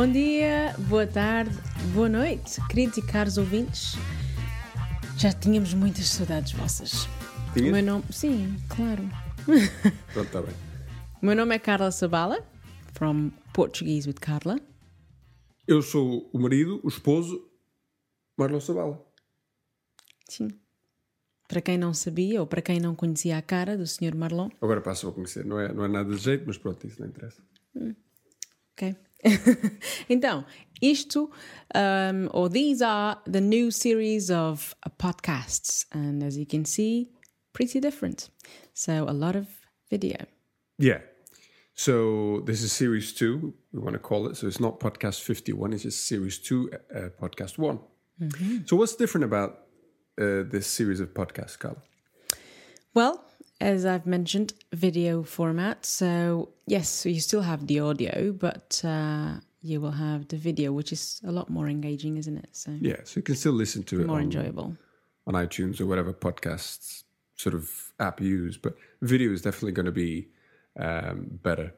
Bom dia, boa tarde, boa noite, queridos e caros ouvintes. Já tínhamos muitas saudades vossas. Tinha? Meu nome. Sim, claro. Pronto, está bem. O meu nome é Carla Sabala, from Portuguese with Carla. Eu sou o marido, o esposo, Marlon Sabala. Sim. Para quem não sabia ou para quem não conhecia a cara do Sr. Marlon, Agora passo a conhecer. Não é, não é nada de jeito, mas pronto, isso não interessa. ok? então, isto, um, or these are the new series of uh, podcasts, and as you can see, pretty different. So, a lot of video. Yeah. So this is series two, we want to call it. So it's not podcast 51, it's just series two, uh, podcast one. So what's different about uh, this series of podcasts, Carla? Well, as I've mentioned, video format. So, yes, you still have the audio, but uh, you will have the video, which is a lot more engaging, isn't it? So, Yeah, so you can still listen to it more on, enjoyable. on iTunes or whatever podcasts sort of app you use. But video is definitely going to be um, better.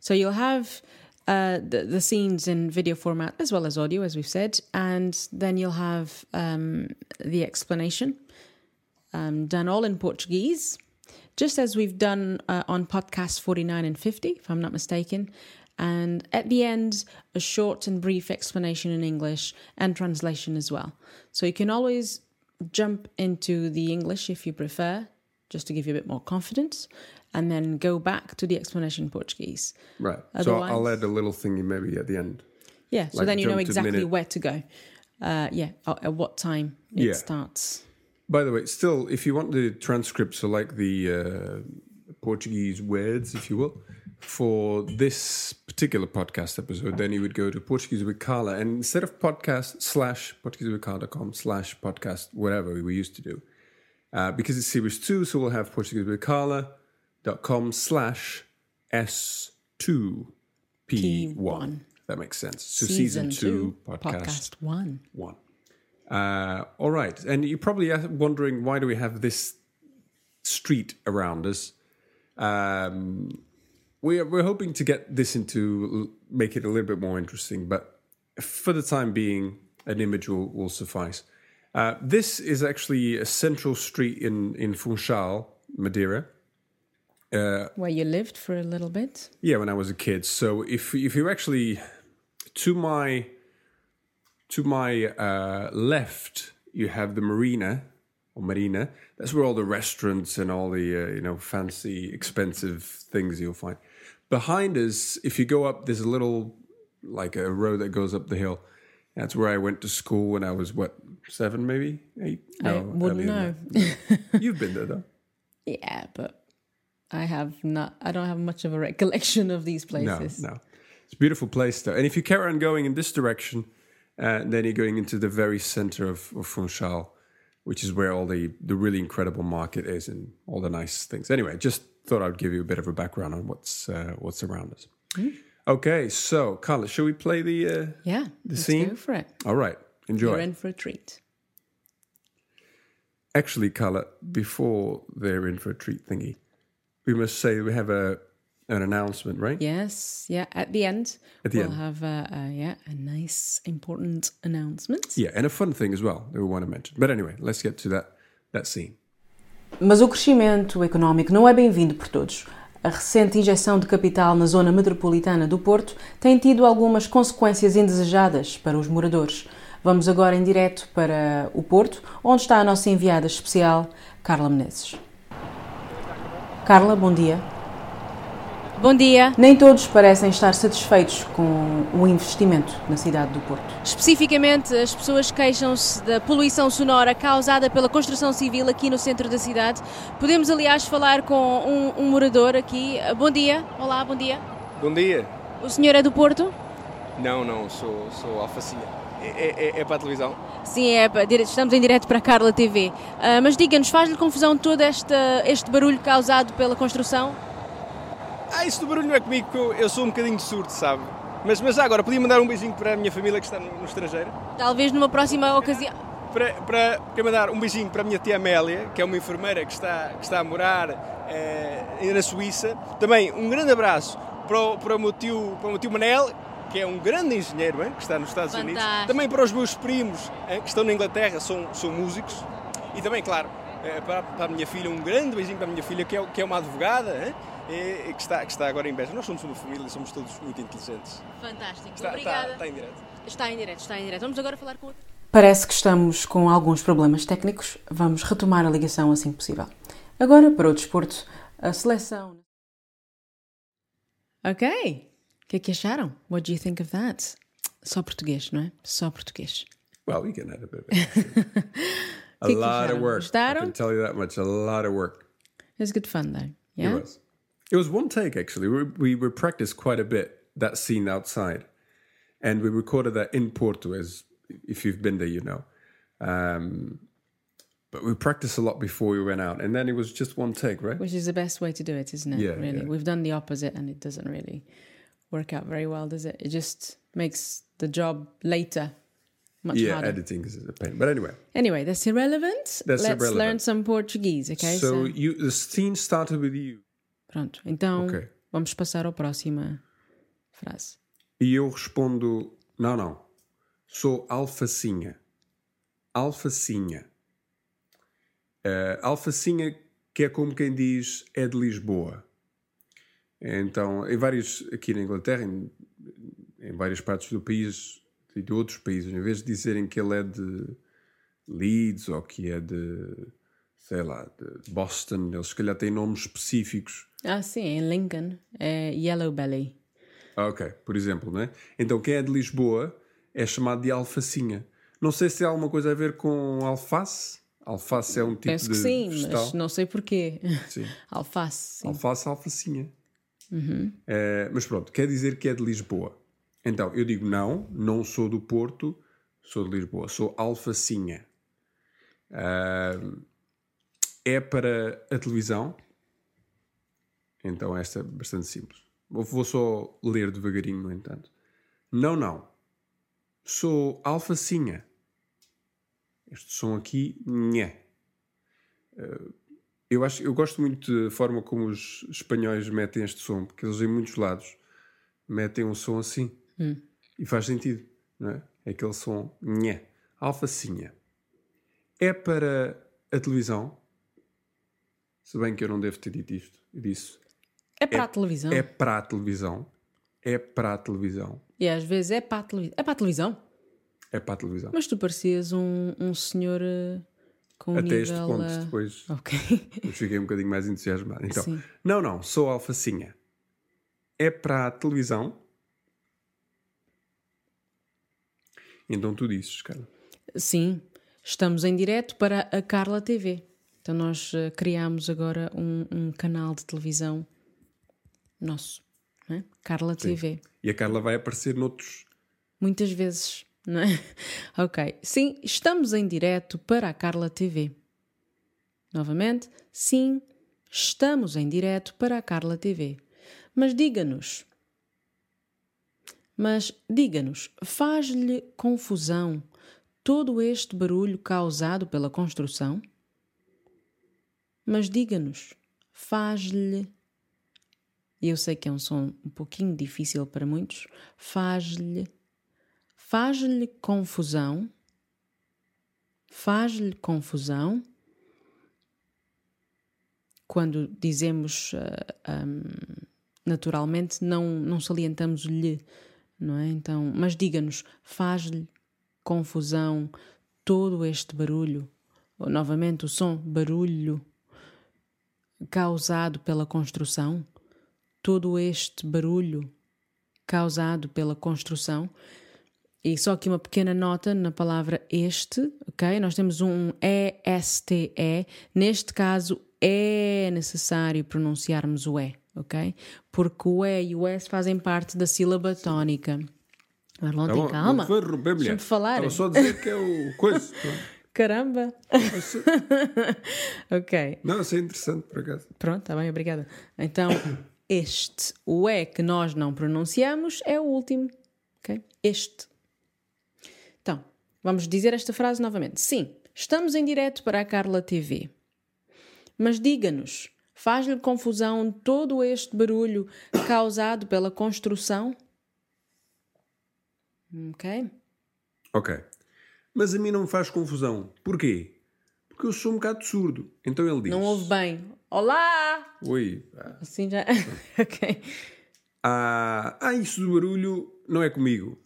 So, you'll have uh, the, the scenes in video format as well as audio, as we've said, and then you'll have um, the explanation um, done all in Portuguese, just as we've done uh, on podcasts 49 and 50, if I'm not mistaken. And at the end, a short and brief explanation in English and translation as well. So you can always jump into the English if you prefer, just to give you a bit more confidence, and then go back to the explanation in Portuguese. Right. so I'll add a little thingy maybe at the end. Yeah, so Like then you know jump to exactly where to go. Uh, yeah, at at what time it Yeah. starts. By the way, still, if you want the transcripts, so like the uh, Portuguese words, if you will, for this particular podcast episode, then you would go to Portuguese with Carla. And instead of podcast slash portuguesewithcarla.com slash podcast, whatever we used to do, uh, because it's series two, so we'll have Portuguese with portuguesewithcarla.com slash S2P1. P1. That makes sense. So season, two, podcast podcast one. one. Uh, all right, and you're probably uh, wondering why do we have this street around us? Um, we're we're hoping to get this into make it a little bit more interesting, but for the time being, an image will, will suffice. Uh, this is actually a central street in in Funchal, Madeira. Where you lived for a little bit. Yeah, when I was a kid. So if if you actually to my to my uh, left, you have the marina or marina. That's where all the restaurants and all the uh, you know fancy, expensive things you'll find. Behind us, if you go up, there's a little like a road that goes up the hill. That's where I went to school when I was what seven, maybe eight. I wouldn't know. You've been there though. Yeah, but I have not. I don't have much of a recollection of these places. No, no. It's a beautiful place though. And if you carry on going in this direction, uh, then you're going into the very center of, of Funchal, which is where all the, the really incredible market is and all the nice things. Anyway, just thought I'd give you a bit of a background on what's uh, what's around us. Okay, so Carla, shall we play the? Uh, Yeah, let's scene? go for it. all right, enjoy. You're in for a treat. Actually, Carla, before they're in for a treat thingy, we must say we have a an announcement, right? Yes, yeah. At the end, At the we'll end. have a, a yeah a nice important announcement. Yeah, and a fun thing as well that we want to mention. But anyway, let's get to that that scene. Mas o crescimento económico não é bem-vindo por todos. A recente injeção de capital na zona metropolitana do Porto tem tido algumas consequências indesejadas para os moradores. Vamos agora em direto para o Porto, onde está a nossa enviada especial, Carla Menezes. Carla, bom dia. Bom dia. Nem todos parecem estar satisfeitos com o investimento na cidade do Porto. Especificamente, as pessoas queixam-se da poluição sonora causada pela construção civil aqui no centro da cidade. Podemos, aliás, falar com um, um morador aqui. Bom dia. Olá, bom dia. Bom dia. O senhor é do Porto? Não, não, sou, sou alfacinha. É, é- é para a televisão? Sim, é, estamos em direto para a Carla TV. Ah, mas diga-nos, faz-lhe confusão todo esta, este barulho causado pela construção? Ah, isso do barulho não é comigo, porque eu, eu sou um bocadinho surdo, sabe? Mas, mas já agora, podia mandar um beijinho para a minha família que está no, no estrangeiro? Talvez numa próxima ocasião. Para, para, quero mandar um beijinho para a minha tia Amélia, que é uma enfermeira que está, que está a morar eh, na Suíça. Também um grande abraço para o, para o meu tio, para o meu tio Manel, que que é um grande engenheiro, hein, que está nos Estados Unidos. Fantástico. Também para os meus primos hein, que estão na Inglaterra, são, são músicos. E também, claro, eh, para, para a minha filha, um grande beijinho para a minha filha, que é, que é uma advogada, hein, e, e que, está, que está agora em Beja. Nós somos uma família, somos todos muito inteligentes. Fantástico. Está, está, está em direto. Está em direto, está em direto. Vamos agora falar com outro. Parece que estamos com alguns problemas técnicos. Vamos retomar a ligação assim que possível. Agora, para o desporto, a seleção. Ok. O que é que acharam? What do you think of that? Só português, não é? Só português. Well, we can add a bit. of it. a Que que lot of work. I Gostaram? can tell you that much. A lot of work. It was good fun though. It Yeah. was. It was one take actually. We we were practiced quite a bit that scene outside, and we recorded that in Porto. As if you've been there, you know. Um, but we practiced a lot before we went out, and then it was just one take, right? Which is the best way to do it, isn't it? Yeah, really. yeah. We've done the opposite and it doesn't really work out very well, does it? It just makes the job later much yeah, harder. editing is a pain. But anyway, Anyway, that's irrelevant. That's Let's learn some Portuguese, okay? so you the scene started with you, pronto. Então, Ok. vamos passar à próxima frase. e eu respondo: não, não, sou alfacinha. Alfacinha. Uh, alfacinha, que é como quem diz, é de Lisboa. Então, em vários, aqui na Inglaterra, em, em várias partes do país e de outros países, em vez de dizerem que ele é de Leeds ou que é de, sei lá, de Boston, eles se calhar têm nomes específicos. Ah, sim, em Lincoln é Yellow Belly. Ah, Ok, por exemplo, né? Então quem é de Lisboa é chamado de alfacinha. Não sei se tem alguma coisa a ver com alface. Alface é um tipo Penso de que sim, vegetal. mas não sei porquê. Sim. Alface, sim. Alface, alfacinha. Eh, mas pronto, quer dizer que é de Lisboa. Então, eu digo não, não sou do Porto, sou de Lisboa, sou alfacinha. Ah, é para a televisão. Então, esta é bastante simples. Vou- só ler devagarinho, no entanto. Não, não. Sou alfacinha. Este som aqui, nhé. Eu, acho, eu gosto muito da forma como os espanhóis metem este som, porque eles em muitos lados metem um som assim. E faz sentido, não é? É aquele som nhé. Alfacinha. É para a televisão. Se bem que eu não devo ter dito isto. Eu disse É para a televisão. é para a televisão. É para a televisão. E às vezes é para a televisão. É para a televisão. É para a televisão. Mas tu parecias um, um senhor eh, com um Até nível... este ponto, eh, depois Ok. eu fiquei um bocadinho mais entusiasmado. Então, Sim. não, não, sou alfacinha. É para a televisão. Então tu dizes, cara. Sim, estamos em direto para a Carla TV. Então nós eh, criámos agora um, um canal de televisão nosso, é? Carla TV. E a Carla vai aparecer noutros. Muitas vezes, não é? Ok. Sim, estamos em direto para a Carla TV. Novamente, sim, estamos em direto para a Carla TV. Mas diga-nos. Mas diga-nos, faz-lhe confusão todo este barulho causado pela construção? Mas diga-nos, faz-lhe. Eu sei que é um som um pouquinho difícil para muitos. Faz-lhe. Faz-lhe confusão. Faz-lhe confusão. Quando dizemos ah, hum, naturalmente, não, não salientamos lhe, não é? Então, mas diga-nos, faz-lhe confusão todo este barulho, ou novamente o som barulho causado pela construção, todo este barulho causado pela construção. E só aqui uma pequena nota na palavra este, ok? Nós temos um E-S-T-E. Neste caso, é necessário pronunciarmos o E, ok? Porque o E e o S fazem parte da sílaba tónica. Agora não Tá tem calma. Não foi falar. Estava só a dizer que é o coisa. Caramba! ok. Não, isso é interessante, por acaso. Pronto, está bem, obrigada. Então, este, o E que nós não pronunciamos é o último. Ok? Este. Então, vamos dizer esta frase novamente. Sim, estamos em direto para a Carla TV. Mas diga-nos, faz-lhe confusão todo este barulho causado pela construção? Ok? Ok. Mas a mim não me faz confusão. Porquê? Porque eu sou um bocado surdo. Então ele diz: Não ouve bem. Olá! Oi. Assim já. ok. Ah, ah, isso do barulho não é comigo.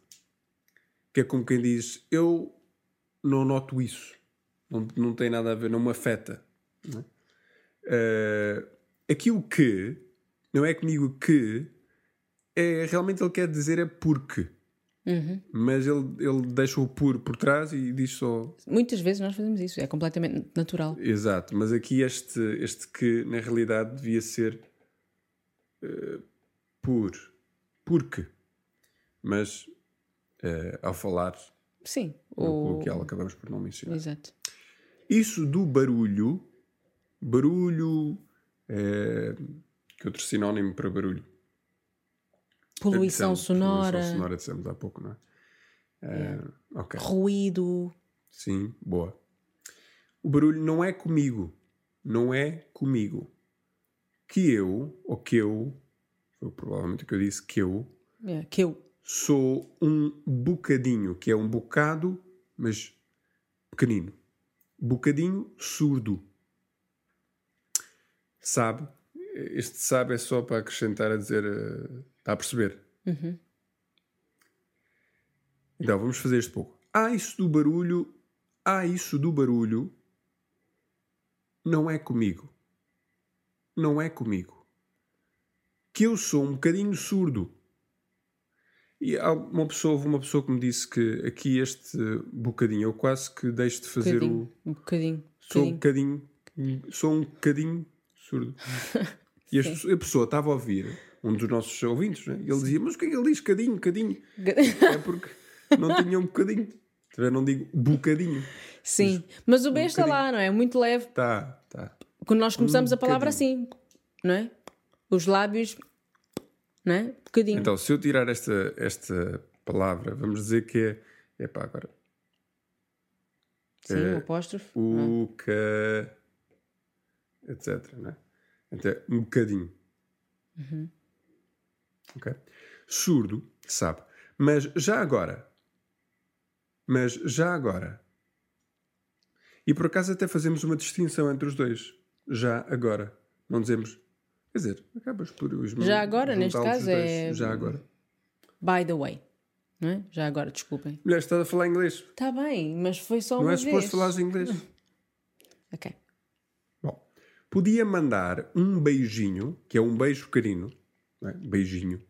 Que é como quem diz: Eu não noto isso. Não, não tem nada a ver, não me afeta. Não é? Ah, aqui o que não é comigo que é realmente ele quer dizer é porque. Mas ele, ele deixa o por por trás e diz só Muitas vezes nós fazemos isso, é completamente natural. Exato, mas aqui este, este que na realidade devia ser eh, por. Porque. Mas eh, ao falar Sim. no O... coloquial acabamos por não mencionar. Exato. Isso do barulho, barulho, eh, que outro sinónimo para barulho? Poluição sonora, Poluição sonora dissemos há pouco, não é? Eh, ok. ruído. Sim, boa. O barulho não é comigo. Não é comigo. Que eu, ou que eu, foi provavelmente o que eu disse, que eu, É, que eu. sou um bocadinho, que é um bocado, mas pequenino. Bocadinho surdo. Sabe? Este sabe é só para acrescentar a dizer. eh, Está a perceber? Então, vamos fazer isto pouco. Há isso do barulho. Há isso do barulho. Não é comigo. Não é comigo. Que eu sou um bocadinho surdo. E há uma pessoa, houve uma pessoa que me disse que aqui este bocadinho, eu quase que deixo de fazer bocadinho, o. um bocadinho. Sou um bocadinho. Sou um bocadinho surdo. E a pessoa estava a ouvir, um dos nossos ouvintes, né? ele dizia: Mas o que é que ele diz? Cadinho, cadinho. É porque não tinha um bocadinho. Eu não digo bocadinho. Sim, mas o B está bocadinho. lá, não é? Muito leve. Tá, tá. Quando nós começamos Um a palavra assim, não é? Os lábios, não é? Bocadinho. Então, se eu tirar esta, esta palavra, vamos dizer que é. Epá, agora. Sim, é- o apóstrofo. O, ca. etc. Né? Então, um bocadinho. Ok? Surdo, sabe. Mas já agora. Mas já agora. E por acaso até fazemos uma distinção entre os dois. Já agora. Não dizemos. Quer dizer, acabas por. os- Já agora, neste caso, dois. é- Já agora. By the way. Não é? Já agora, desculpem. Mulher, estás a falar inglês. Está bem, mas foi só Não uma é vez. suposto falares inglês. Ok. Bom, podia mandar um beijinho, que é um beijo carinho, não é? beijinho,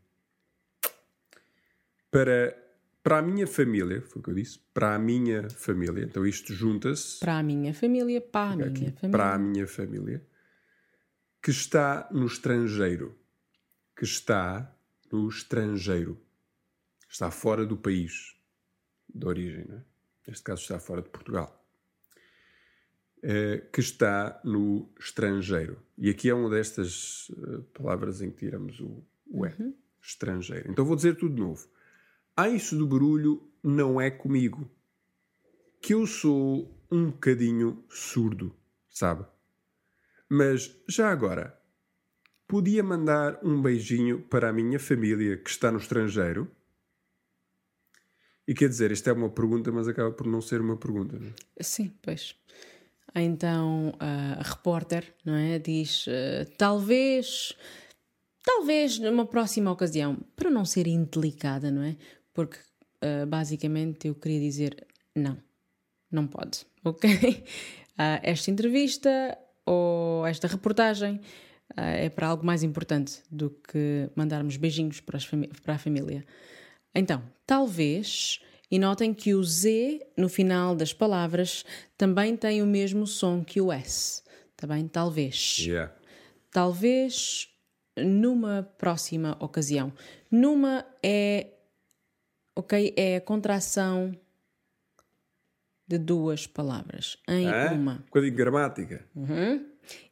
para, para a minha família, foi o que eu disse, para a minha família. Então isto junta-se Para a minha família, para a minha aqui, família. para a minha família, que está no estrangeiro. Que está no estrangeiro. Está fora do país de origem, não é? Neste caso está fora de Portugal. Eh, que está no estrangeiro. E aqui é uma destas eh, palavras em que tiramos o, o E. Estrangeiro. Então vou dizer tudo de novo. Ah, isso do barulho não é comigo. Que eu sou um bocadinho surdo, sabe? Mas já agora, podia mandar um beijinho para a minha família que está no estrangeiro? E quer dizer, isto é uma pergunta, mas acaba por não ser uma pergunta. Não é? Sim, pois. Então a repórter, não é? Diz eh, talvez, talvez numa próxima ocasião, para não ser indelicada, não é? Porque eh, basicamente eu queria dizer não, não pode, ok? Ah, esta entrevista ou esta reportagem ah, é para algo mais importante do que mandarmos beijinhos para, para a família. Então, talvez, e notem que o Z no final das palavras também tem o mesmo som que o S. Está bem? Talvez. Yeah. Talvez numa próxima ocasião. Numa é. Ok? É a contração de duas palavras. Em Hã? uma. Um bocadinho de gramática.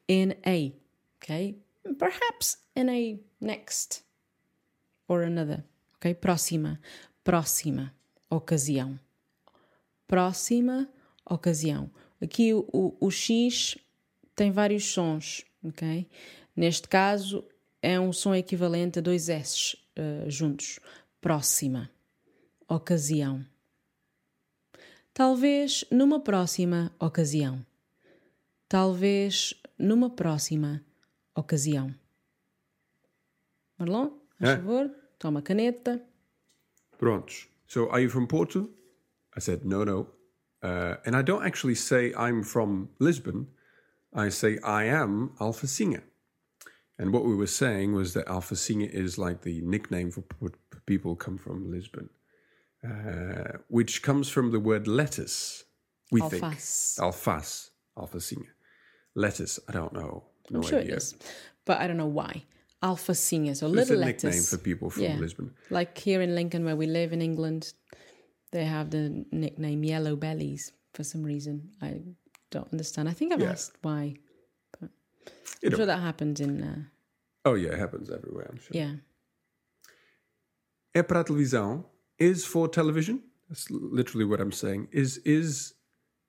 In a. Ok? Perhaps in a next. Or another. Ok? Próxima. Próxima ocasião. Próxima ocasião. Aqui o, o, o X tem vários sons. Ok? Neste caso é um som equivalente a dois S eh, juntos. Próxima ocasião. Talvez numa próxima ocasião. Talvez numa próxima ocasião. Marlon, por É. favor, toma caneta. Prontos. So, are you from Porto? I said, no, no. Uh, and I don't actually say I'm from Lisbon. I say I am Alfacinha. And what we were saying was that Alfacinha is like the nickname for, people who come from Lisbon, uh, which comes from the word lettuce, we Alface. think. Alface. Alfacinha. Lettuce, I don't know. No I'm sure idea. it is. But I don't know why. Alfacinha, so It's little a lettuce. nickname for people from Yeah. Lisbon. Like here in Lincoln, where we live in England, they have the nickname Yellow Bellies for some reason. I don't understand. I think I've Yeah. asked why. You I'm sure that happens in, uh, Oh, yeah, it happens everywhere, I'm sure. yeah. é para televisão is for television. That's literally what I'm saying. Is is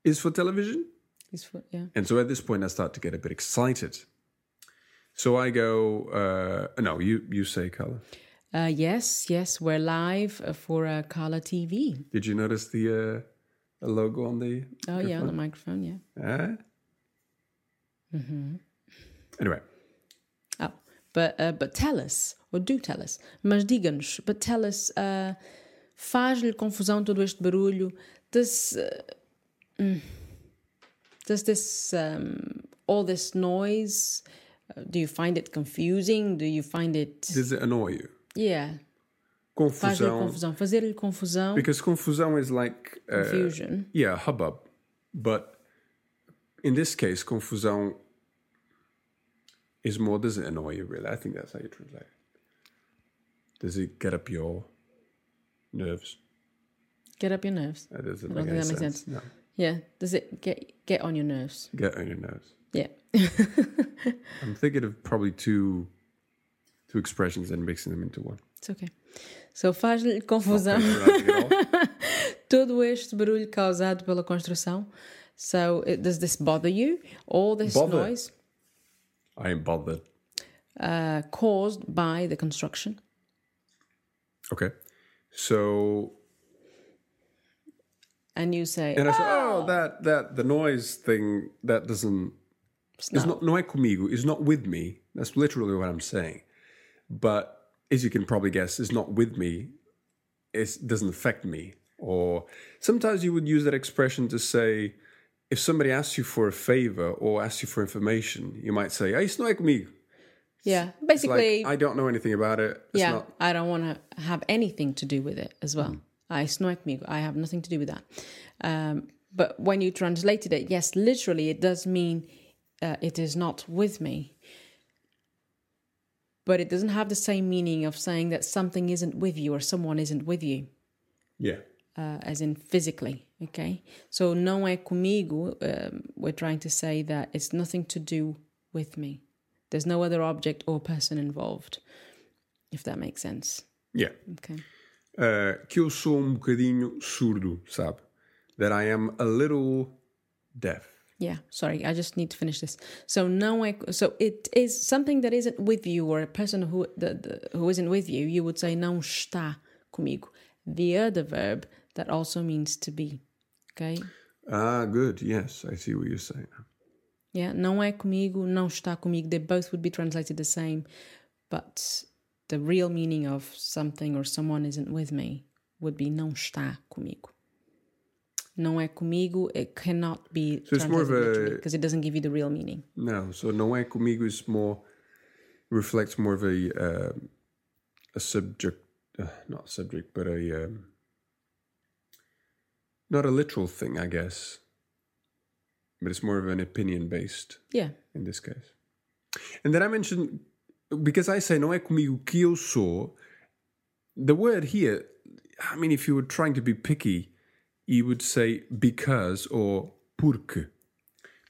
is for television. It's for, yeah. And so at this point, I start to get a bit excited. So I go, uh, no, you you say, Carla. Uh, yes, yes, we're live uh, for uh, Carla TV. Did you notice the uh, the logo on the? Oh, yeah, on the microphone, yeah. Ah? Mm-hmm. Anyway, Oh, but uh, but tell us, or do tell us, mas diga-nos, but tell us, uh, faz-lhe confusão todo este barulho? Does, uh, mm, does this, um, all this noise, uh, do you find it confusing? Do you find it, does it annoy you? yeah, faz-lhe Confusão. confusão, Because confusão is like uh, confusion. yeah, hubbub. But in this case, confusão is more. Does it annoy you? Really? I think that's how you translate it. Does it get up your nerves? Get up your nerves. That doesn't make don't any that makes sense. sense. No, Yeah, does it get get on your nerves? get on your nerves. Yeah. I'm thinking of probably two two expressions and mixing them into one. It's okay. So faz-lhe confusão. All. todo este barulho causado pela construção. So, it, does this bother you? All this Bother? noise I am bothered. uh, caused by the construction? Okay, so And you say, and I said, oh, that that the noise thing that doesn't it's It's not. not no é comigo. It's not with me. That's literally what I'm saying. But as you can probably guess, it's not with me. It doesn't affect me. Or sometimes you would use that expression to say, if somebody asks you for a favor or asks you for information, you might say, "Ah, isso não é comigo." yeah. Basically, like I don't know anything about it. It's yeah, not. I don't want to have anything to do with it as well. Mm. I snow comigo. I have nothing to do with that. Um, but when you translated it, yes, literally, it does mean uh, it is not with me. But it doesn't have the same meaning of saying that something isn't with you or someone isn't with you, Yeah. uh, as in physically. Okay, so não é comigo. Um, we're trying to say that it's nothing to do with me. There's no other object or person involved. If that makes sense. Yeah. Okay. Uh, que eu sou um bocadinho surdo, sabe? That I am a little deaf. Yeah, sorry, I just need to finish this. So no so it is something that isn't with you or a person who the, the, who isn't with you. You would say não está comigo. The other verb that also means to be. Okay? Ah, good. Yes, I see what you're saying. Yeah, não é comigo, não está comigo. They both would be translated the same, but the real meaning of something or someone isn't with me would be não está comigo. Não é comigo, it cannot be So it's more of a- because it doesn't give you the real meaning. No, so não é comigo is more reflects more of a um a subject, uh, not subject, but a um, not a literal thing, I guess. But it's more of an opinion based Yeah. in this case. And then I mentioned because I say não é comigo que eu sou. The word here, I mean, if you were trying to be picky, you would say because or porque.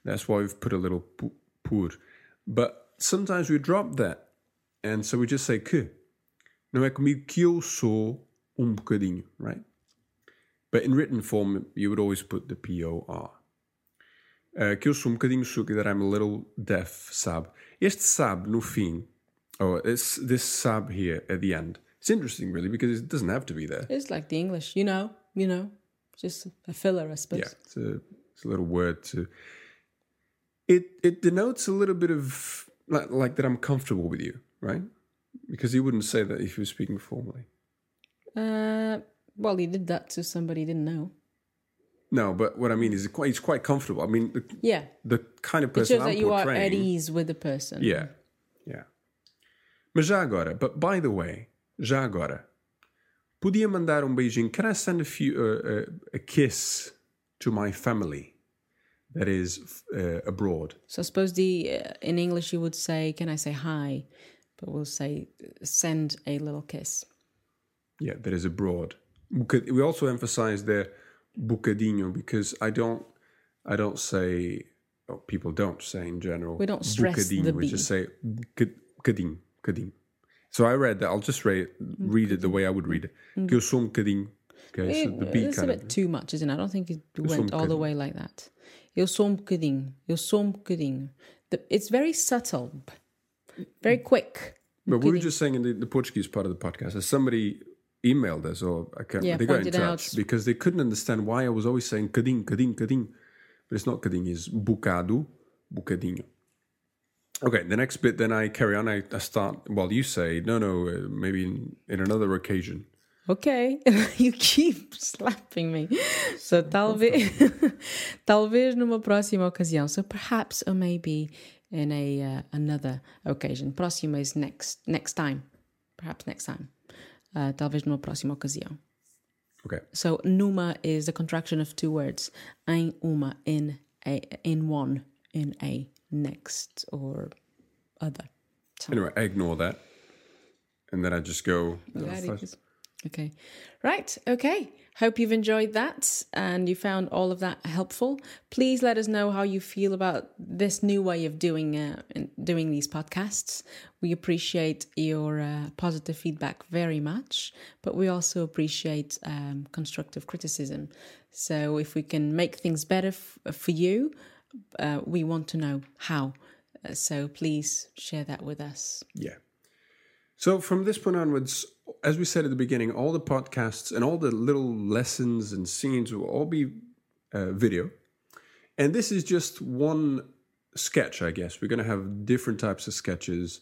That's why we've put a little por. But sometimes we drop that. And so we just say que. Não é comigo que eu sou um bocadinho, right? But in written form, you would always put the P-O-R. Uh, que eu sou um bocadinho surdo, that I'm a little deaf, sabe? Este sabe, no fim, or this, this sabe here at the end, It's interesting, really, because it doesn't have to be there. It's like the English, you know, you know, just a filler, I suppose. Yeah, it's a, it's a little word to. It it denotes a little bit of like, like that I'm comfortable with you, right? Because you wouldn't say that if you were speaking formally. Uh, well, he did that to somebody he didn't know. No, but what I mean is, it's quite, comfortable. I mean, the, Yeah, the kind of it person shows I'm that you are at ease with the person. Yeah, yeah. Mas já agora, but by the way, já agora, podia mandar um beijinho. Can I send a few uh, uh, a kiss to my family that is uh, abroad? So I suppose the uh, in English you would say, "Can I say hi?" But we'll say, "Send a little kiss." Yeah, that is abroad. We also emphasize the bocadinho because I don't, I don't say. Oh, people don't say in general. We don't stress the bocadinho. We just say bocadinho, bocadinho. So I read that. I'll just read read it the way I would read it. Que eu sou um bocadinho. Okay, so the B it's a bit of. too much, isn't it? I don't think it went all the way like that. Eu sou um bocadinho. Eu sou um bocadinho. The- It's very subtle, very quick. But we were just saying in the, the Portuguese part of the podcast, as somebody emailed us or I can't, Yeah, they got in touch out. because they couldn't understand why I was always saying cadinho, cadinho, cadinho. But it's not cadinho, it's bocado, bocadinho. Okay, the next bit, then I carry on. I, I start, well, you say, no, no, uh, maybe in, in another occasion. Ok, you keep slapping me. So talvez, talvez numa próxima ocasião. So perhaps or maybe in a uh, another occasion. Próxima is next next time. Perhaps next time. Uh, talvez numa próxima ocasião. Okay, So numa is a contraction of two words. Em uma, in a, in one, in a next or other. So, anyway, I ignore that. And then I just go, Yeah, it first- is. Okay. Right. Okay. Hope you've enjoyed that and you found all of that helpful. Please let us know how you feel about this new way of doing uh, in- doing these podcasts. We appreciate your uh, positive feedback very much, but we also appreciate um, constructive criticism. So if we can make things better f- for you, uh, we want to know how. Uh, so please share that with us. Yeah. So from this point onwards, as we said at the beginning, all the podcasts and all the little lessons and scenes will all be uh, video. And this is just one sketch, I guess. We're going to have different types of sketches.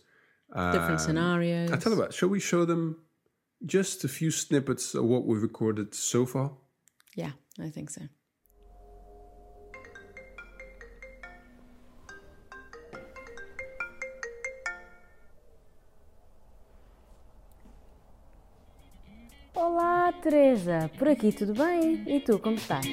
Different scenarios. I tell you what, shall we show them just a few snippets of what we've recorded so far? Yeah, I think so. Teresa. Por aqui tudo bem? E tu, como estás?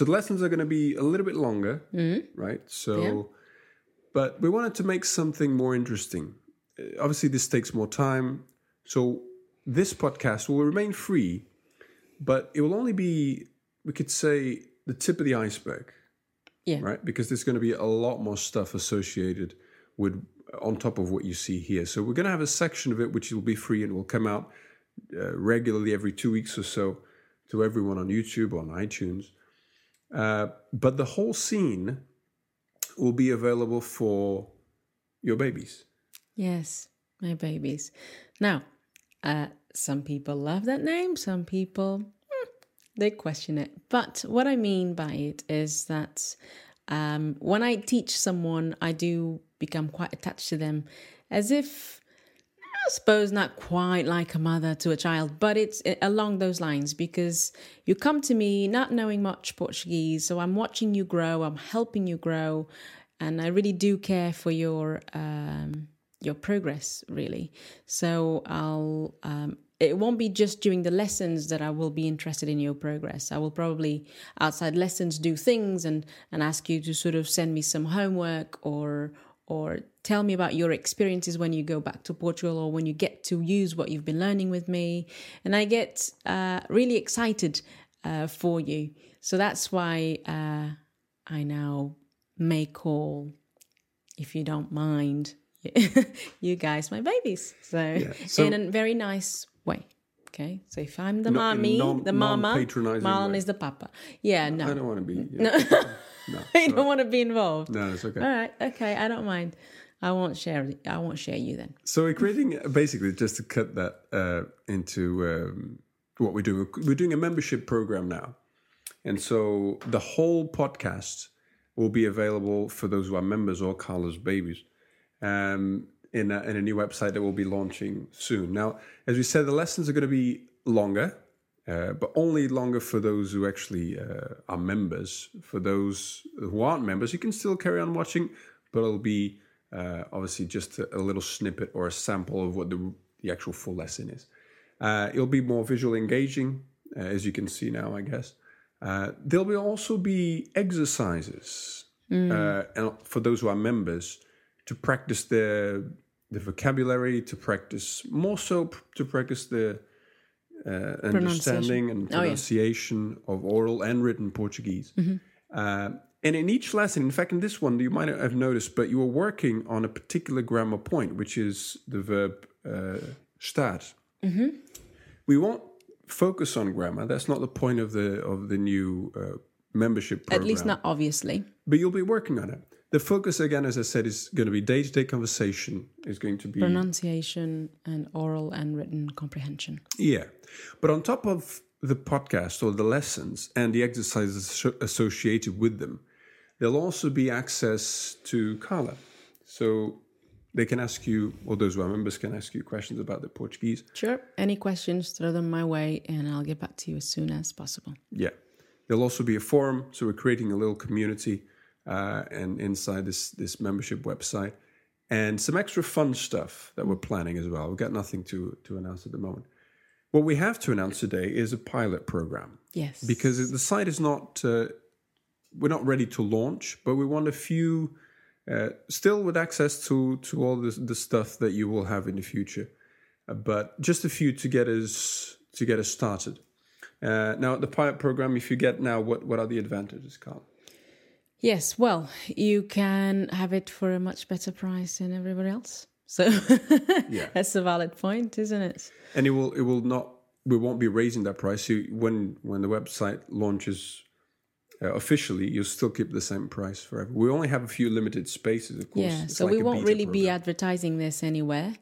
So the lessons are going to be a little bit longer, right? So, Mm-hmm. Yeah. but we wanted to make something more interesting. Uh, obviously, this takes more time. So this podcast will remain free, but it will only be, we could say, the tip of the iceberg, Yeah. right? Because there's going to be a lot more stuff associated with on top of what you see here. So we're going to have a section of it which will be free and will come out uh, regularly every two weeks or so to everyone on YouTube on iTunes. Uh, but the whole scene will be available for your babies. Yes, my babies. Now, uh, some people love that name, some people hmm, they question it. But what I mean by it is that um, when I teach someone, I do become quite attached to them, as if suppose not quite like a mother to a child, but it's uh, along those lines because you come to me not knowing much Portuguese, so I'm watching you grow, I'm helping you grow, and I really do care for your um, your progress, really. So I'll um, it won't be just during the lessons that I will be interested in your progress. I will probably outside lessons do things and and ask you to sort of send me some homework or or tell me about your experiences when you go back to Portugal or when you get to use what you've been learning with me. And I get uh, really excited uh, for you. So that's why uh, I now may call, if you don't mind, you guys my babies. So, so- in a very nice way. Okay, so if I'm the in mommy, non- the mama, Marlon way. is the papa. Yeah, no, I don't want to be. Yeah. no, you don't want to be involved. no, it's okay. All right, okay, I don't mind. I won't share. I won't share you then. So we're creating basically just to cut that uh, into um, what we're doing. We're doing a membership program now, and so the whole podcast will be available for those who are members or Carla's babies um, in a, in a new website that we'll be launching soon. Now, as we said, the lessons are going to be longer. Uh, but only longer for those who actually uh, are members. For those who aren't members, you can still carry on watching, but it'll be uh, obviously just a, a little snippet or a sample of what the, the actual full lesson is. Uh, it'll be more visually engaging, uh, as you can see now, I guess. Uh, there'll be also be exercises uh, and for those who are members to practice their the vocabulary, to practice more so to practice the uh, understanding and Oh, yeah. pronunciation of oral and written Portuguese. Mm-hmm. Uh, and in each lesson, in fact, in this one, you might have noticed, but you were working on a particular grammar point, which is the verb uh, estar. Mm-hmm. We won't focus on grammar. That's not the point of the of the new uh, membership program. At least not obviously. But you'll be working on it. The focus, again, as I said, is going to be day to day conversation. Is going to be Pronunciation and oral and written comprehension. Yeah. But on top of the podcast or the lessons and the exercises associated with them, there'll also be access to Carla. So they can ask you, or those who are members can ask you questions about the Portuguese. Sure. Any questions, throw them my way and I'll get back to you as soon as possible. Yeah. There'll also be a forum. So we're creating a little community uh, and inside this, this membership website. And some extra fun stuff that we're planning as well. We've got nothing to, to announce at the moment. What we have to announce today is a pilot program. Yes. because the site is not uh, we're not ready to launch but we want a few uh, still with access to to all the, the stuff that you will have in the future uh, but just a few to get us to get us started uh, now the pilot program if you get now what what are the advantages carl Yes, well, you can have it for a much better price than everybody else. So Yeah. that's a valid point, isn't it? and it will it will not we won't be raising that price so when when the website launches uh, officially you'll still keep the same price forever we only have a few limited spaces of course Yeah, It's so like we won't really be advertising this anywhere.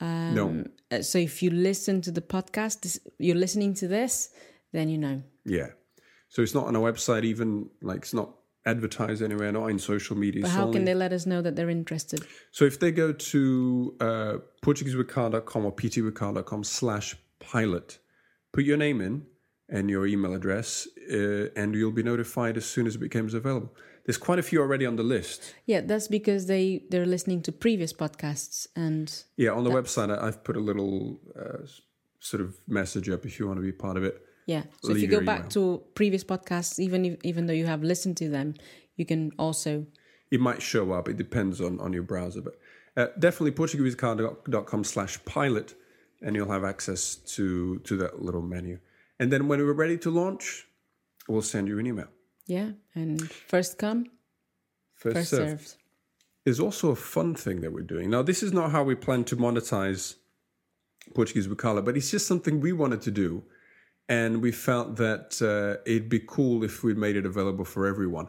Um, no Uh, So if you listen to the podcast, this, you're listening to this, then you know. Yeah. So it's not on a website, even like it's not advertised anywhere, not in social media. But how can they let us know that they're interested? So if they go to uh, PortugueseWithCarla.com or ptwithcarla.com slash pilot, put your name in and your email address, uh, and you'll be notified as soon as it becomes available. There's quite a few already on the list. Yeah, that's because they they're listening to previous podcasts and Yeah, on the website, I've put a little uh, sort of message up if you want to be part of it. Yeah. So if you go back to previous podcasts, even if, even though you have listened to them, you can also it might show up. It depends on, on your browser, but uh, definitely PortugueseCar.com slash pilot, and you'll have access to to that little menu. And then when we're ready to launch, we'll send you an email. yeah. And first come, First, first served. served. There's also a fun thing that we're doing. Now, this is not how we plan to monetize Portuguese Carla, but it's just something we wanted to do. And we felt that uh, it'd be cool if we made it available for everyone.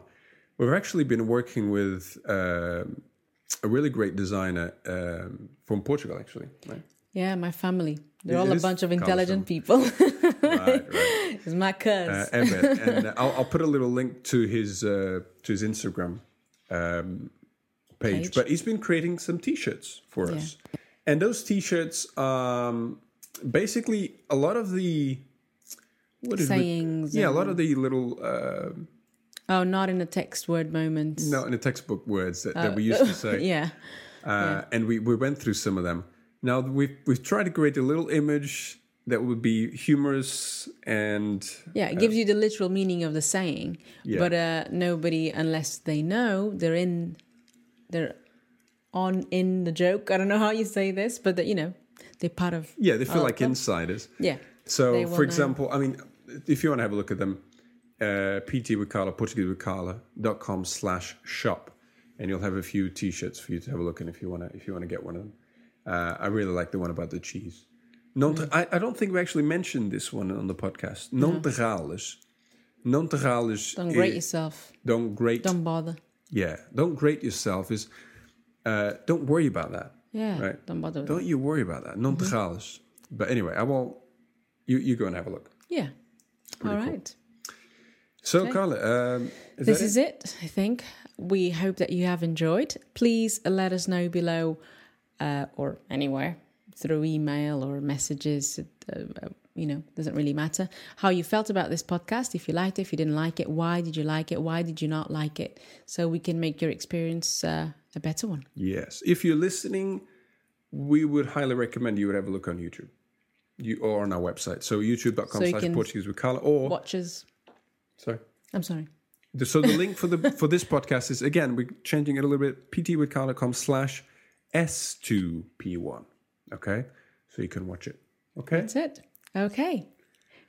We've actually been working with um a really great designer um, from Portugal, actually. Right? Yeah, my family. They're It all a bunch of intelligent people. right, right. it's my cuz. uh, and uh, I'll, I'll put a little link to his uh, to his Instagram um, page. Page. But he's been creating some T-shirts for Yeah. us, and those T-shirts, um, basically, a lot of the what is it? Sayings. Yeah, a lot of the little uh, Oh, not in a text word moment. no in the textbook words that, that we used to say. Yeah. uh, and we, we went through some of them. Now we've we've tried to create a little image that would be humorous and Yeah, it gives you the literal meaning of the saying, Yeah. but uh, nobody, unless they know, they're in, they're on in the joke. I don't know how you say this, but that you know, they're part of. yeah, they feel like insiders. Yeah. So, for example, I mean, if you want to have a look at them, uh, PT with Carla, PortugueseWithCarla.com slash shop, and you'll have a few t-shirts for you to have a look in if you want to, if you want to get one of them. Uh, I really like the one about the cheese. Non Mm. I, I don't think we actually mentioned this one on the podcast. Non te rales. Non te. Don't grate yourself. Don't grate. Don't bother. Yeah. Don't grate yourself is, uh, don't worry about that. Yeah. Right. Don't bother. With Don't you worry about that. Non Mm-hmm. But anyway, I will, you, you go and have a look. Yeah. All cool. right. So, Okay. Carla, um, is this is it, I think. We hope that you have enjoyed. Please let us know below uh, or anywhere through email or messages. Uh, uh, you know, doesn't really matter how you felt about this podcast. If you liked it, if you didn't like it, why did you like it? Why did you not like it? So we can make your experience uh, a better one. Yes. If you're listening, we would highly recommend you would have a look on YouTube. You or on our website. So youtube.com So you slash Portuguese with Carla or Watches. sorry. I'm sorry. The- So the link for the for this podcast is again we're changing it a little bit. ptwithcarla.com slash S2P1. Okay? So you can watch it. Okay? That's it. Ok.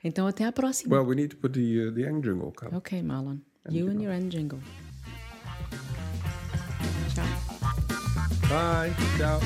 Então até a próxima. Well, we need to put the uh, the end jingle, Carla. okay, Marlon. You and your end jingle. Ciao. Bye. Ciao.